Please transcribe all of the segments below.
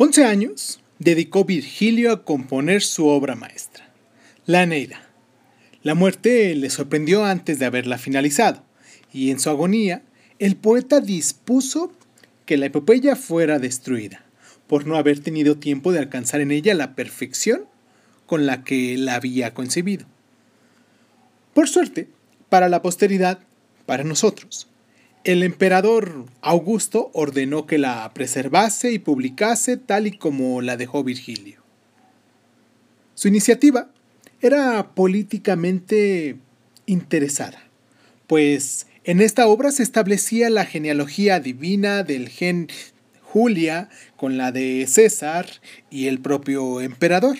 Once años dedicó Virgilio a componer su obra maestra, La Eneida. La muerte le sorprendió antes de haberla finalizado, y en su agonía, el poeta dispuso que la epopeya fuera destruida, por no haber tenido tiempo de alcanzar en ella la perfección con la que la había concebido. Por suerte, para la posteridad, para nosotros, el emperador Augusto ordenó que la preservase y publicase tal y como la dejó Virgilio. Su iniciativa era políticamente interesada, pues en esta obra se establecía la genealogía divina del gen Julia con la de César y el propio emperador.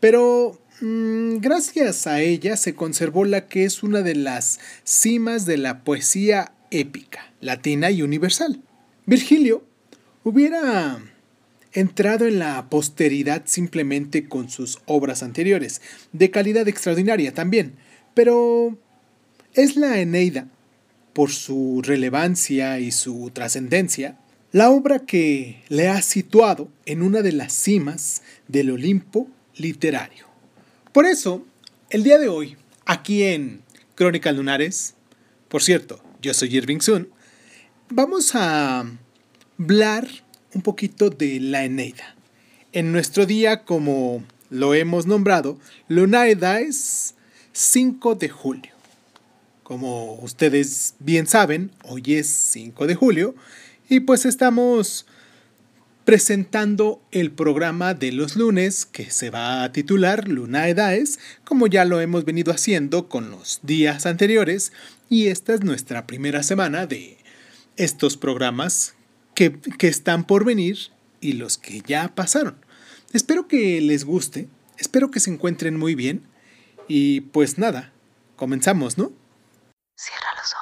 Pero gracias a ella se conservó la que es una de las cimas de la poesía épica, latina y universal. Virgilio hubiera entrado en la posteridad simplemente con sus obras anteriores, de calidad extraordinaria también, pero es la Eneida, por su relevancia y su trascendencia, la obra que le ha situado en una de las cimas del Olimpo literario. Por eso, el día de hoy, aquí en Crónicas Lunares, por cierto, yo soy Irving Sun, vamos a hablar un poquito de la Eneida. En nuestro día, como lo hemos nombrado, Lunaida es 5 de julio. Como ustedes bien saben, hoy es 5 de julio y pues estamos presentando el programa de los lunes que se va a titular Luna Edaes, como ya lo hemos venido haciendo con los días anteriores, y esta es nuestra primera semana de estos programas que, que están por venir y los que ya pasaron. Espero que les guste, espero que se encuentren muy bien, y pues nada, comenzamos, ¿no? Cierra los ojos.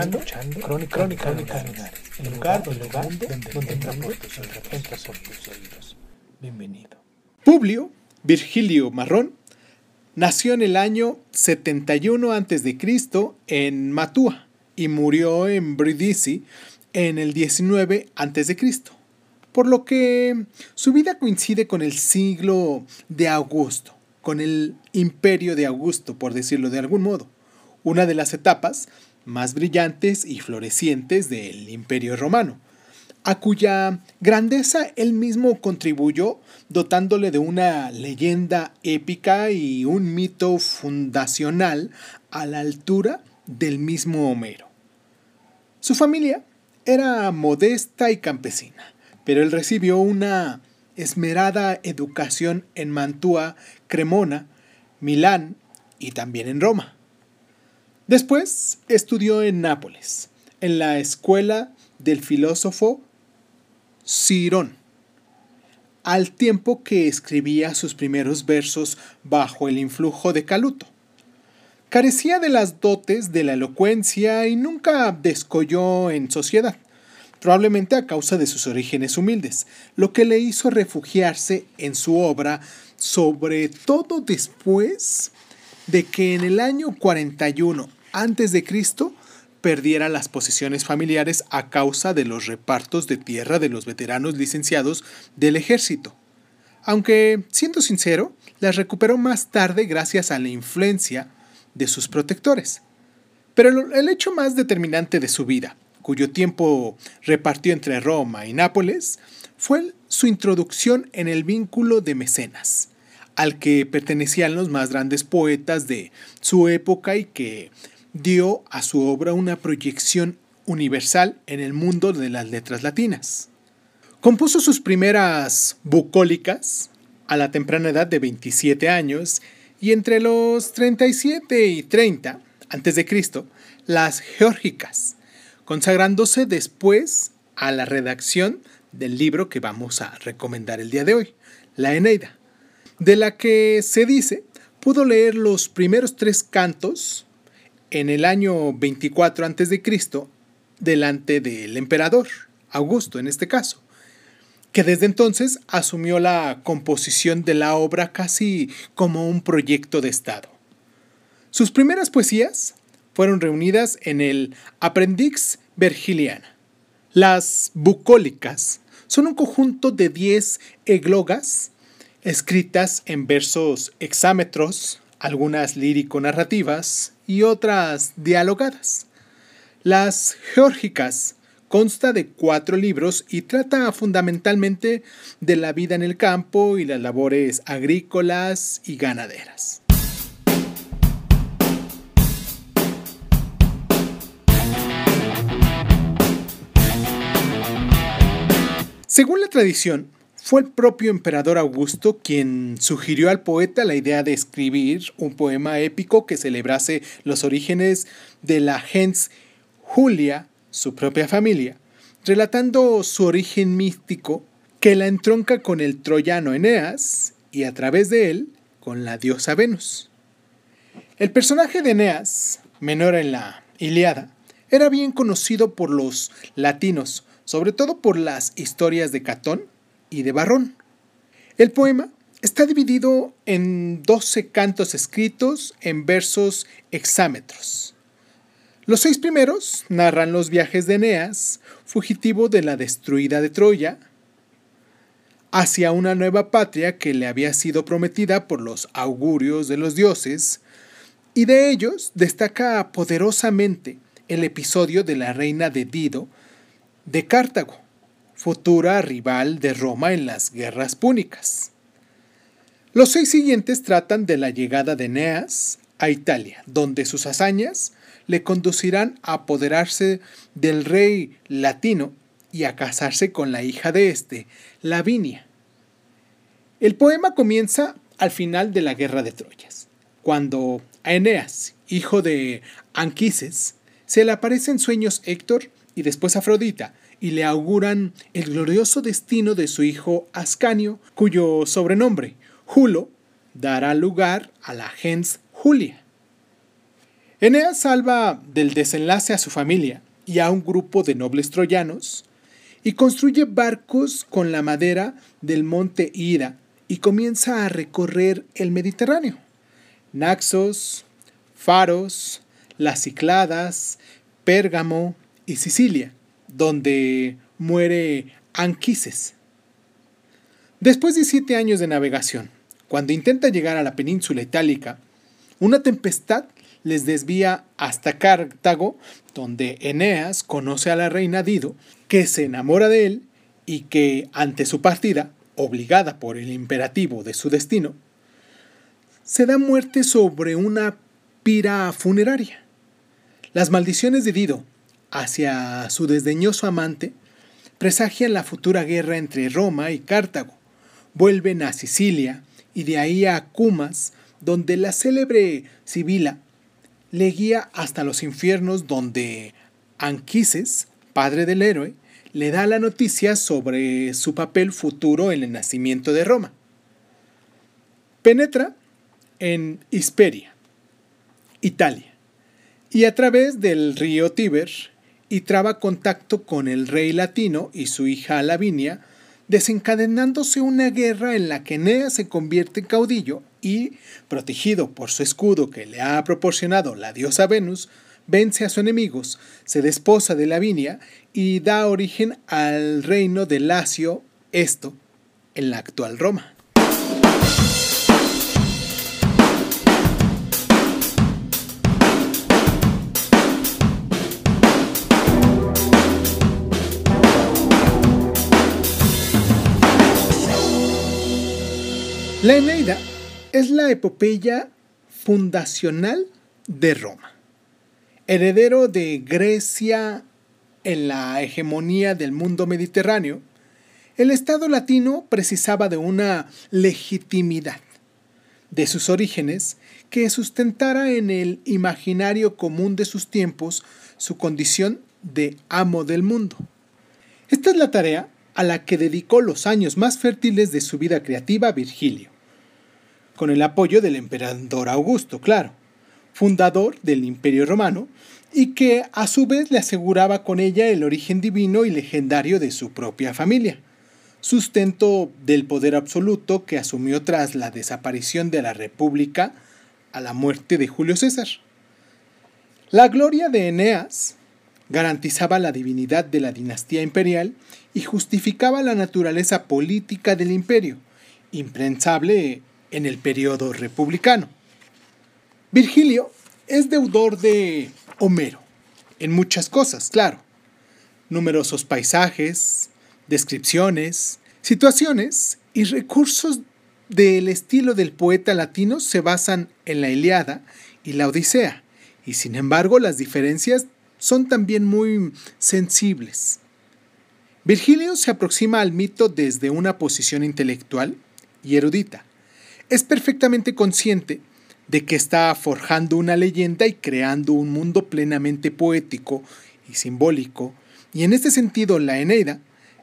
Escuchando, Crónica, Crónica, Crónica el lugar, donde, donde, donde entra sobre tus oídos. Bienvenido. Publio Virgilio Marrón nació en el año 71 a.C. en Matua y murió en Brindisi en el 19 a.C. Por lo que su vida coincide con el siglo de Augusto, con el imperio de Augusto, por decirlo de algún modo una de las etapas más brillantes y florecientes del Imperio Romano, a cuya grandeza él mismo contribuyó dotándole de una leyenda épica y un mito fundacional a la altura del mismo Homero. Su familia era modesta y campesina, pero él recibió una esmerada educación en Mantua, Cremona, Milán y también en Roma. Después estudió en Nápoles, en la escuela del filósofo Cirón, al tiempo que escribía sus primeros versos bajo el influjo de Caluto. Carecía de las dotes de la elocuencia y nunca descolló en sociedad, probablemente a causa de sus orígenes humildes, lo que le hizo refugiarse en su obra, sobre todo después de que en el año 41 a.C. perdiera las posesiones familiares a causa de los repartos de tierra de los veteranos licenciados del ejército. Aunque, siendo sincero, las recuperó más tarde gracias a la influencia de sus protectores. Pero el hecho más determinante de su vida, cuyo tiempo repartió entre Roma y Nápoles, fue su introducción en el vínculo de mecenas, al que pertenecían los más grandes poetas de su época y que dio a su obra una proyección universal en el mundo de las letras latinas. Compuso sus primeras bucólicas a la temprana edad de 27 años y entre los 37 y 30 a.C. las Geórgicas, consagrándose después a la redacción del libro que vamos a recomendar el día de hoy, la Eneida, de la que se dice pudo leer los primeros tres cantos en el año 24 a.C. delante del emperador, Augusto en este caso, que desde entonces asumió la composición de la obra casi como un proyecto de Estado. Sus primeras poesías fueron reunidas en el Apprendix Vergiliana. Las bucólicas son un conjunto de 10 eglogas escritas en versos hexámetros, algunas lírico-narrativas y otras dialogadas. Las geórgicas consta de cuatro libros y trata fundamentalmente de la vida en el campo y las labores agrícolas y ganaderas. Según la tradición, fue el propio emperador Augusto quien sugirió al poeta la idea de escribir un poema épico que celebrase los orígenes de la gens Julia, su propia familia, relatando su origen místico que la entronca con el troyano Eneas y a través de él con la diosa Venus. El personaje de Eneas, menor en la Iliada, era bien conocido por los latinos, sobre todo por las historias de Catón y de Barrón. El poema está dividido en 12 cantos escritos en versos hexámetros. Los seis primeros narran los viajes de Eneas, fugitivo de la destruida de Troya, hacia una nueva patria que le había sido prometida por los augurios de los dioses, y de ellos destaca poderosamente el episodio de la reina de Dido, de Cartago, futura rival de Roma en las guerras púnicas. Los seis siguientes tratan de la llegada de Eneas a Italia, donde sus hazañas le conducirán a apoderarse del rey latino y a casarse con la hija de éste, Lavinia. El poema comienza al final de la guerra de Troyas, cuando a Eneas, hijo de Anquises, se le aparece en sueños Héctor y después Afrodita, y le auguran el glorioso destino de su hijo Ascanio, cuyo sobrenombre, Julo, dará lugar a la gens Julia. Eneas salva del desenlace a su familia y a un grupo de nobles troyanos, y construye barcos con la madera del monte Ida y comienza a recorrer el Mediterráneo. Naxos, Faros, las Cicladas, Pérgamo y Sicilia donde muere Anquises. Después de siete años de navegación, cuando intenta llegar a la península itálica, una tempestad les desvía hasta Cartago, donde Eneas conoce a la reina Dido, que se enamora de él y que, ante su partida, obligada por el imperativo de su destino, se da muerte sobre una pira funeraria. Las maldiciones de Dido hacia su desdeñoso amante, presagian la futura guerra entre Roma y Cartago. Vuelven a Sicilia y de ahí a Cumas, donde la célebre Sibila le guía hasta los infiernos donde Anquises, padre del héroe, le da la noticia sobre su papel futuro en el nacimiento de Roma. Penetra en Hisperia, Italia, y a través del río Tíber y traba contacto con el rey latino y su hija Lavinia, desencadenándose una guerra en la que Eneas se convierte en caudillo y, protegido por su escudo que le ha proporcionado la diosa Venus, vence a sus enemigos, se desposa de Lavinia y da origen al reino de Lacio, esto en la actual Roma. La Eneida es la epopeya fundacional de Roma. Heredero de Grecia en la hegemonía del mundo mediterráneo, el Estado latino precisaba de una legitimidad de sus orígenes que sustentara en el imaginario común de sus tiempos su condición de amo del mundo. Esta es la tarea a la que dedicó los años más fértiles de su vida creativa Virgilio, con el apoyo del emperador Augusto, claro, fundador del Imperio Romano, y que a su vez le aseguraba con ella el origen divino y legendario de su propia familia, sustento del poder absoluto que asumió tras la desaparición de la República a la muerte de Julio César. La gloria de Eneas garantizaba la divinidad de la dinastía imperial y justificaba la naturaleza política del imperio, imprensable en el periodo republicano. Virgilio es deudor de Homero, en muchas cosas, claro. Numerosos paisajes, descripciones, situaciones y recursos del estilo del poeta latino se basan en la Iliada y la Odisea, y sin embargo las diferencias son también muy sensibles. Virgilio se aproxima al mito desde una posición intelectual y erudita. Es perfectamente consciente de que está forjando una leyenda y creando un mundo plenamente poético y simbólico, y en este sentido la Eneida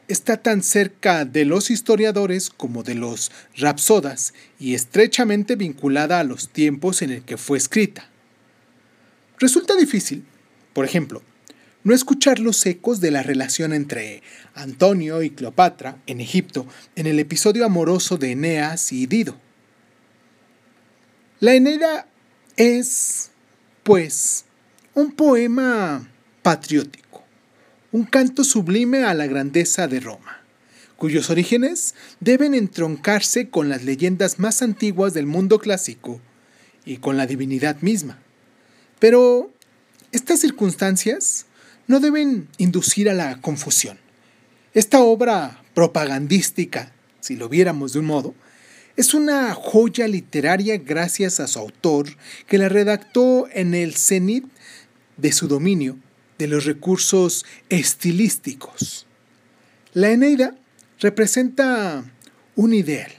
está tan cerca de los historiadores como de los rapsodas y estrechamente vinculada a los tiempos en el que fue escrita. Resulta difícil por ejemplo, no escuchar los ecos de la relación entre Antonio y Cleopatra en Egipto en el episodio amoroso de Eneas y Dido. La Eneida es, pues, un poema patriótico, un canto sublime a la grandeza de Roma, cuyos orígenes deben entroncarse con las leyendas más antiguas del mundo clásico y con la divinidad misma. Pero estas circunstancias no deben inducir a la confusión. Esta obra propagandística, si lo viéramos de un modo, es una joya literaria gracias a su autor que la redactó en el cenit de su dominio de los recursos estilísticos. La Eneida representa un ideal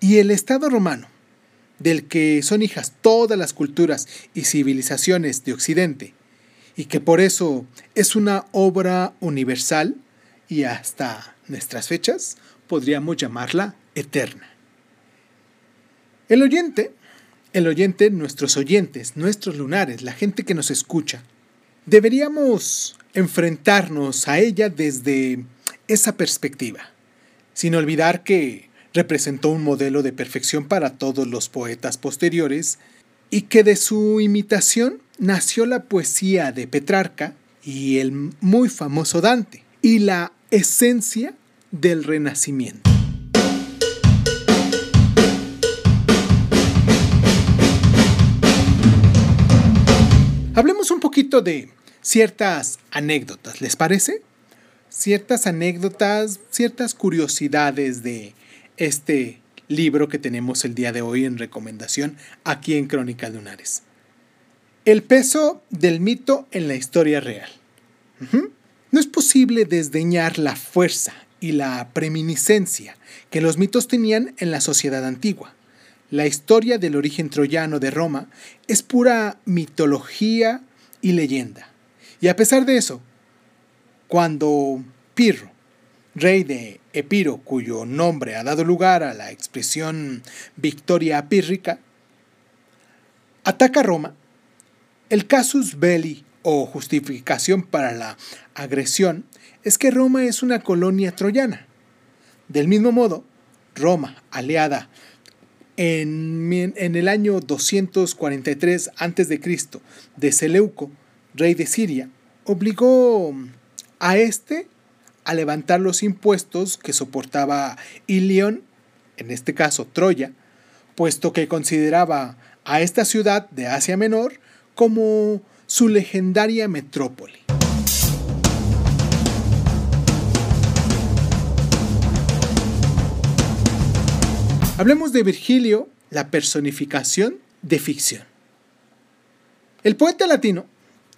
y el Estado romano del que son hijas todas las culturas y civilizaciones de Occidente, y que por eso es una obra universal y hasta nuestras fechas podríamos llamarla eterna. El oyente, el oyente, nuestros oyentes, nuestros lunares, la gente que nos escucha, deberíamos enfrentarnos a ella desde esa perspectiva, sin olvidar que representó un modelo de perfección para todos los poetas posteriores y que de su imitación nació la poesía de Petrarca y el muy famoso Dante y la esencia del Renacimiento. De ciertas anécdotas, ¿les parece? Ciertas anécdotas, ciertas curiosidades de este libro que tenemos el día de hoy en recomendación aquí en Crónica Lunares. El peso del mito en la historia real. No es posible desdeñar la fuerza y la preminiscencia que los mitos tenían en la sociedad antigua. La historia del origen troyano de Roma es pura mitología y leyenda. Y a pesar de eso, cuando Pirro rey de Epiro, cuyo nombre ha dado lugar a la expresión victoria pírrica, ataca Roma, el casus belli o justificación para la agresión es que Roma es una colonia troyana. Del mismo modo, Roma, aliada en, el año 243 a.C. de Seleuco, rey de Siria, obligó a este a levantar los impuestos que soportaba Ilión, en este caso Troya, puesto que consideraba a esta ciudad de Asia Menor como su legendaria metrópoli. Hablemos de Virgilio, la personificación de ficción. El poeta latino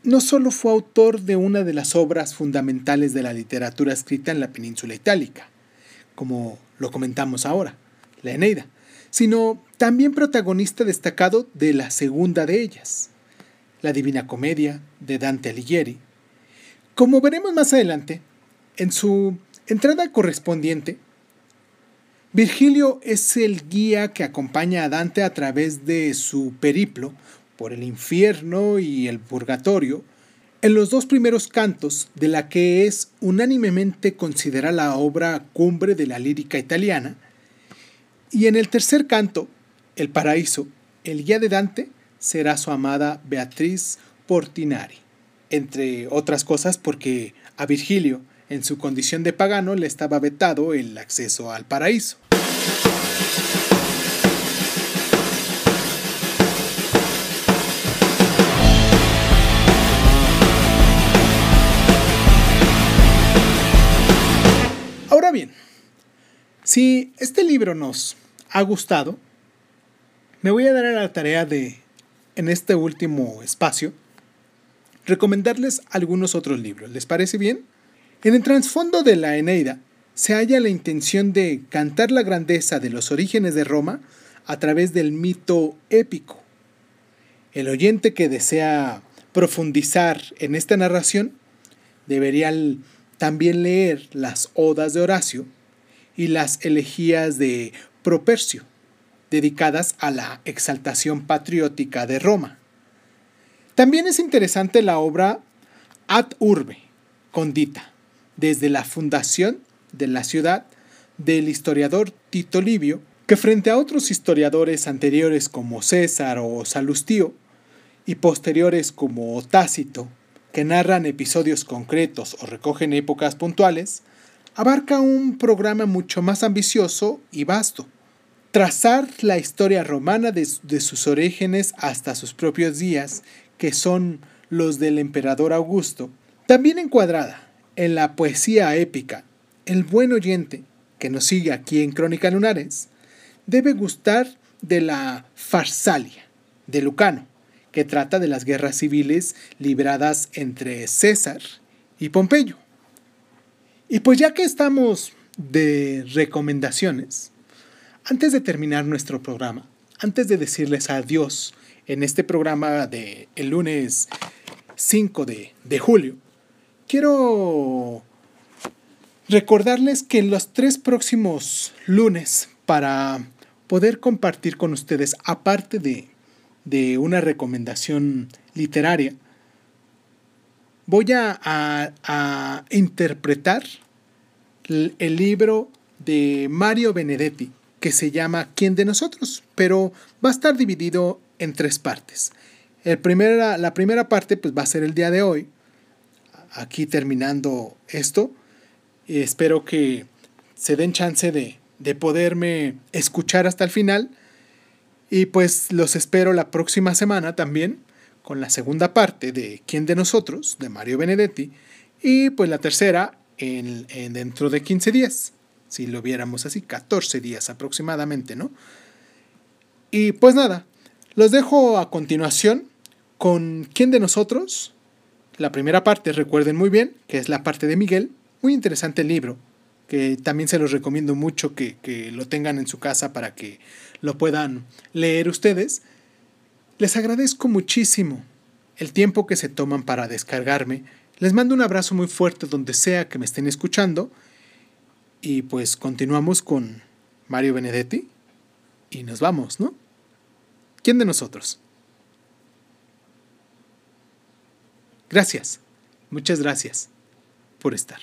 no solo fue autor de una de las obras fundamentales de la literatura escrita en la península itálica, como lo comentamos ahora, la Eneida, sino también protagonista destacado de la segunda de ellas, la Divina Comedia de Dante Alighieri. Como veremos más adelante, en su entrada correspondiente, Virgilio es el guía que acompaña a Dante a través de su periplo por el infierno y el purgatorio, en los dos primeros cantos de la que es unánimemente considerada la obra cumbre de la lírica italiana, y en el tercer canto, El Paraíso, el guía de Dante será su amada Beatriz Portinari, entre otras cosas porque a Virgilio, en su condición de pagano, le estaba vetado el acceso al paraíso. Ahora bien, si este libro nos ha gustado, me voy a dar a la tarea de, en este último espacio, recomendarles algunos otros libros. ¿Les parece bien? En el trasfondo de la Eneida se halla la intención de cantar la grandeza de los orígenes de Roma a través del mito épico. El oyente que desea profundizar en esta narración debería también leer las odas de Horacio y las elegías de Propercio, dedicadas a la exaltación patriótica de Roma. También es interesante la obra Ad Urbe, Condita, desde la fundación de la ciudad del historiador Tito Livio, que frente a otros historiadores anteriores como César o Salustio, y posteriores como Tácito, que narran episodios concretos o recogen épocas puntuales, abarca un programa mucho más ambicioso y vasto. Trazar la historia romana de, sus orígenes hasta sus propios días, que son los del emperador Augusto, también encuadrada en la poesía épica. El buen oyente que nos sigue aquí en Crónica Lunares debe gustar de la Farsalia de Lucano, que trata de las guerras civiles libradas entre César y Pompeyo. Y pues ya que estamos de recomendaciones, antes de terminar nuestro programa, antes de decirles adiós en este programa de el lunes 5 de, de julio, quiero recordarles que en los tres próximos lunes, para poder compartir con ustedes, aparte de de una recomendación literaria, voy a, interpretar el, libro de Mario Benedetti que se llama ¿Quién de nosotros? Pero va a estar dividido en tres partes. El la primera parte pues, va a ser el día de hoy, aquí terminando esto. Y espero que se den chance de, de poderme escuchar hasta el final y pues los espero la próxima semana también con la segunda parte de ¿Quién de nosotros? de Mario Benedetti y pues la tercera en, dentro de 15 días, si lo viéramos así, 14 días aproximadamente, ¿no? Y pues nada, los dejo a continuación con ¿Quién de nosotros? La primera parte, recuerden muy bien, que es la parte de Miguel, muy interesante el libro, que también se los recomiendo mucho que, que lo tengan en su casa para que lo puedan leer ustedes. Les agradezco muchísimo el tiempo que se toman para descargarme. Les mando un abrazo muy fuerte donde sea que me estén escuchando. Y pues continuamos con Mario Benedetti. Y nos vamos, ¿no? ¿Quién de nosotros? Gracias, muchas gracias por estar.